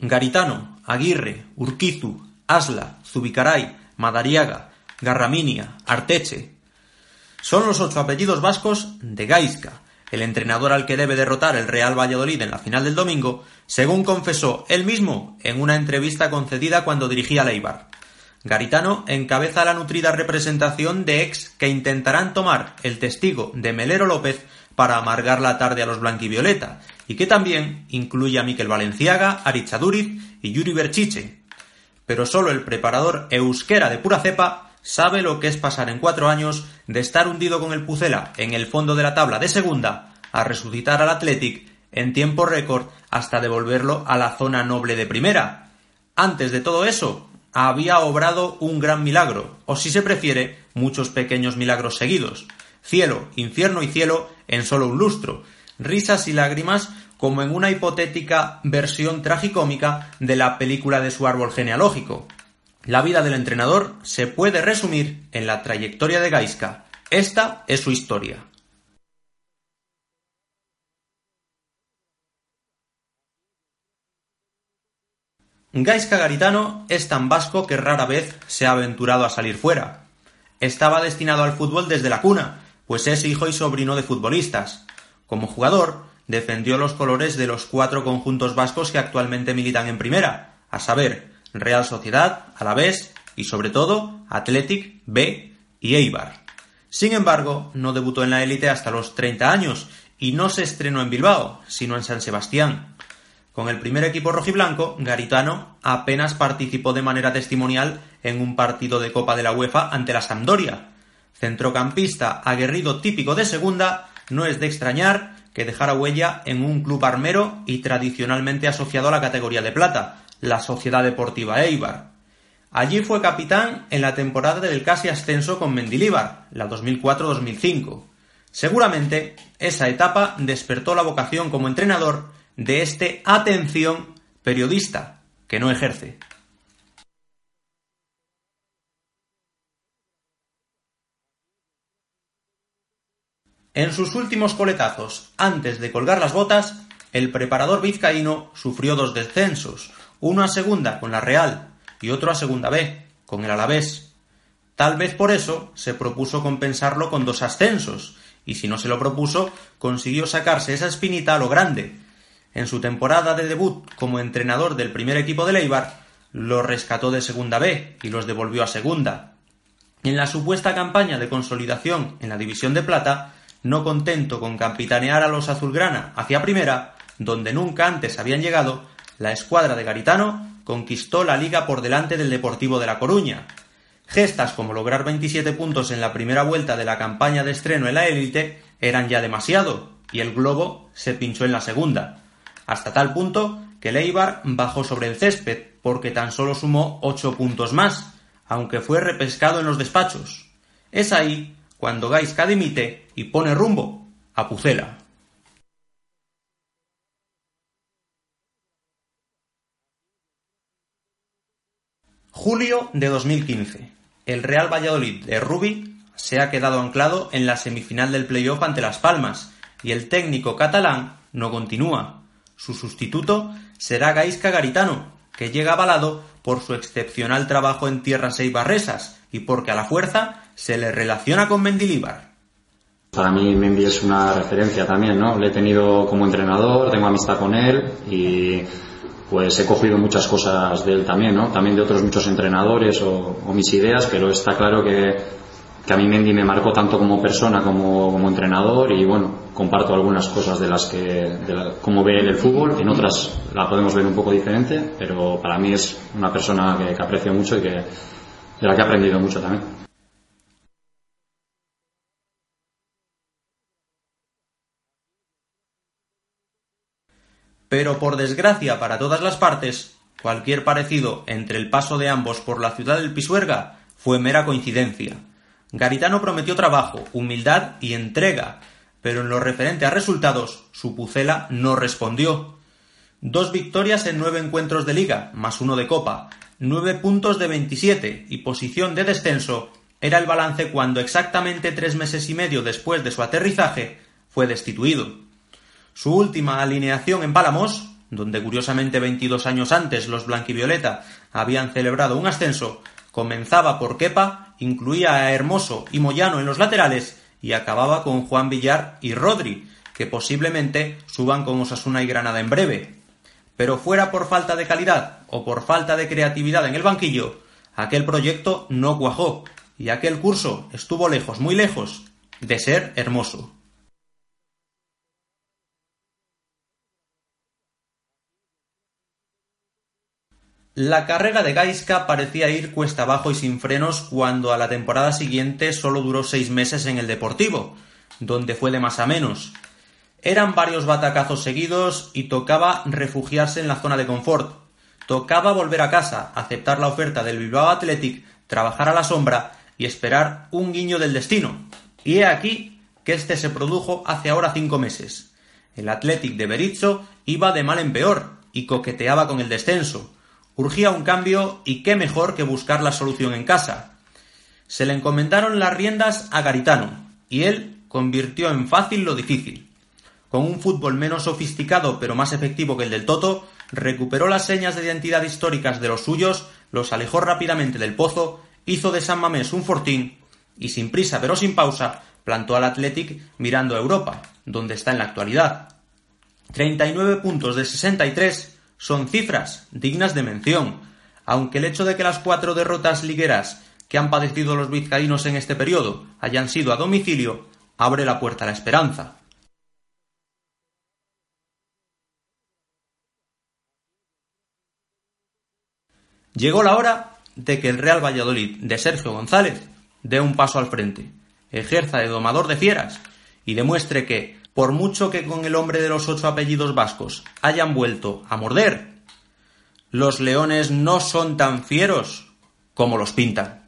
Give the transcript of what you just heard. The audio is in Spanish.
Garitano, Aguirre, Urquizu, Asla, Zubicaray, Madariaga, Garraminia, Arteche. Son los ocho apellidos vascos de Gaisca, el entrenador al que debe derrotar el Real Valladolid en la final del domingo, según confesó él mismo en una entrevista concedida cuando dirigía Leibar. Garitano encabeza la nutrida representación de ex que intentarán tomar el testigo de Melero López para amargar la tarde a los blanquivioleta, y que también incluye a Miquel Valenciaga, Arichaduriz y Yuri Berchiche. Pero solo el preparador euskera de pura cepa sabe lo que es pasar en cuatro años de estar hundido con el Pucela en el fondo de la tabla de segunda a resucitar al Athletic en tiempo récord hasta devolverlo a la zona noble de primera. Antes de todo eso, había obrado un gran milagro, o si se prefiere, muchos pequeños milagros seguidos. Cielo, infierno y cielo en solo un lustro, risas y lágrimas como en una hipotética versión tragicómica de la película de su árbol genealógico. La vida del entrenador se puede resumir en la trayectoria de Gaisca. Esta es su historia. Gaisca Garitano es tan vasco que rara vez se ha aventurado a salir fuera. Estaba destinado al fútbol desde la cuna, pues es hijo y sobrino de futbolistas. Como jugador, defendió los colores de los cuatro conjuntos vascos que actualmente militan en primera, a saber, Real Sociedad, Alavés y sobre todo Athletic, B y Eibar. Sin embargo, no debutó en la élite hasta los 30 años y no se estrenó en Bilbao, sino en San Sebastián. Con el primer equipo rojiblanco, Garitano apenas participó de manera testimonial en un partido de Copa de la UEFA ante la Sampdoria. Centrocampista aguerrido típico de segunda, no es de extrañar que dejara huella en un club armero y tradicionalmente asociado a la categoría de plata, la Sociedad Deportiva Eibar. Allí fue capitán en la temporada del casi ascenso con Mendilíbar, la 2004-2005. Seguramente esa etapa despertó la vocación como entrenador de este atención periodista que no ejerce. En sus últimos coletazos, antes de colgar las botas, el preparador vizcaíno sufrió dos descensos, uno a segunda con la Real y otro a segunda B con el Alavés. Tal vez por eso se propuso compensarlo con dos ascensos, y si no se lo propuso, consiguió sacarse esa espinita a lo grande. En su temporada de debut como entrenador del primer equipo de Leibar, los rescató de segunda B y los devolvió a segunda. En la supuesta campaña de consolidación en la división de plata, no contento con capitanear a los azulgrana hacia primera, donde nunca antes habían llegado, la escuadra de Garitano conquistó la liga por delante del Deportivo de La Coruña. Gestas como lograr 27 puntos en la primera vuelta de la campaña de estreno en la élite eran ya demasiado, y el globo se pinchó en la segunda, hasta tal punto que Leibar bajó sobre el césped porque tan solo sumó ocho puntos más, aunque fue repescado en los despachos. Es ahí cuando Gaisca dimite y pone rumbo a Pucela. Julio de 2015. El Real Valladolid de Rubi se ha quedado anclado en la semifinal del playoff ante Las Palmas y el técnico catalán no continúa. Su sustituto será Gaisca Garitano, que llega avalado por su excepcional trabajo en tierras eibarresas y porque a la fuerza se le relaciona con Mendilíbar. Para mí Mendy es una referencia también, ¿no? Le he tenido como entrenador, tengo amistad con él y pues he cogido muchas cosas de él también, ¿no? También de otros muchos entrenadores o, mis ideas, pero está claro que, que, a mí Mendy me marcó tanto como persona como, como entrenador y bueno, comparto algunas cosas de las que, de como ve él el fútbol, en otras la podemos ver un poco diferente, pero para mí es una persona que, que aprecio mucho y que, de la que he aprendido mucho también. Pero por desgracia para todas las partes, cualquier parecido entre el paso de ambos por la ciudad del Pisuerga fue mera coincidencia. Garitano prometió trabajo, humildad y entrega, pero en lo referente a resultados, su Pucela no respondió. Dos victorias en nueve encuentros de liga, más uno de copa, nueve puntos de veintisiete y posición de descenso era el balance cuando exactamente tres meses y medio después de su aterrizaje fue destituido. Su última alineación en Palamos, donde curiosamente 22 años antes los blanquivioleta habían celebrado un ascenso, comenzaba por Kepa, incluía a Hermoso y Moyano en los laterales y acababa con Juan Villar y Rodri, que posiblemente suban con Osasuna y Granada en breve. Pero fuera por falta de calidad o por falta de creatividad en el banquillo, aquel proyecto no cuajó y aquel curso estuvo lejos, muy lejos, de ser hermoso. La carrera de Gaisca parecía ir cuesta abajo y sin frenos cuando a la temporada siguiente solo duró seis meses en el Deportivo, donde fue de más a menos. Eran varios batacazos seguidos y tocaba refugiarse en la zona de confort. Tocaba volver a casa, aceptar la oferta del Bilbao Athletic, trabajar a la sombra y esperar un guiño del destino. Y he aquí que este se produjo hace ahora cinco meses. El Athletic de Berizzo iba de mal en peor y coqueteaba con el descenso Urgía un cambio y qué mejor que buscar la solución en casa. Se le encomendaron las riendas a Garitano y él convirtió en fácil lo difícil. Con un fútbol menos sofisticado pero más efectivo que el del Toto, recuperó las señas de identidad históricas de los suyos, los alejó rápidamente del pozo, hizo de San Mamés un fortín y sin prisa pero sin pausa plantó al Athletic mirando a Europa, donde está en la actualidad. 39 puntos de 63 son cifras dignas de mención, aunque el hecho de que las cuatro derrotas ligueras que han padecido los vizcaínos en este periodo hayan sido a domicilio, abre la puerta a la esperanza. Llegó la hora de que el Real Valladolid de Sergio González dé un paso al frente, ejerza de domador de fieras y demuestre que, por mucho que con el hombre de los ocho apellidos vascos hayan vuelto a morder, los leones no son tan fieros como los pintan.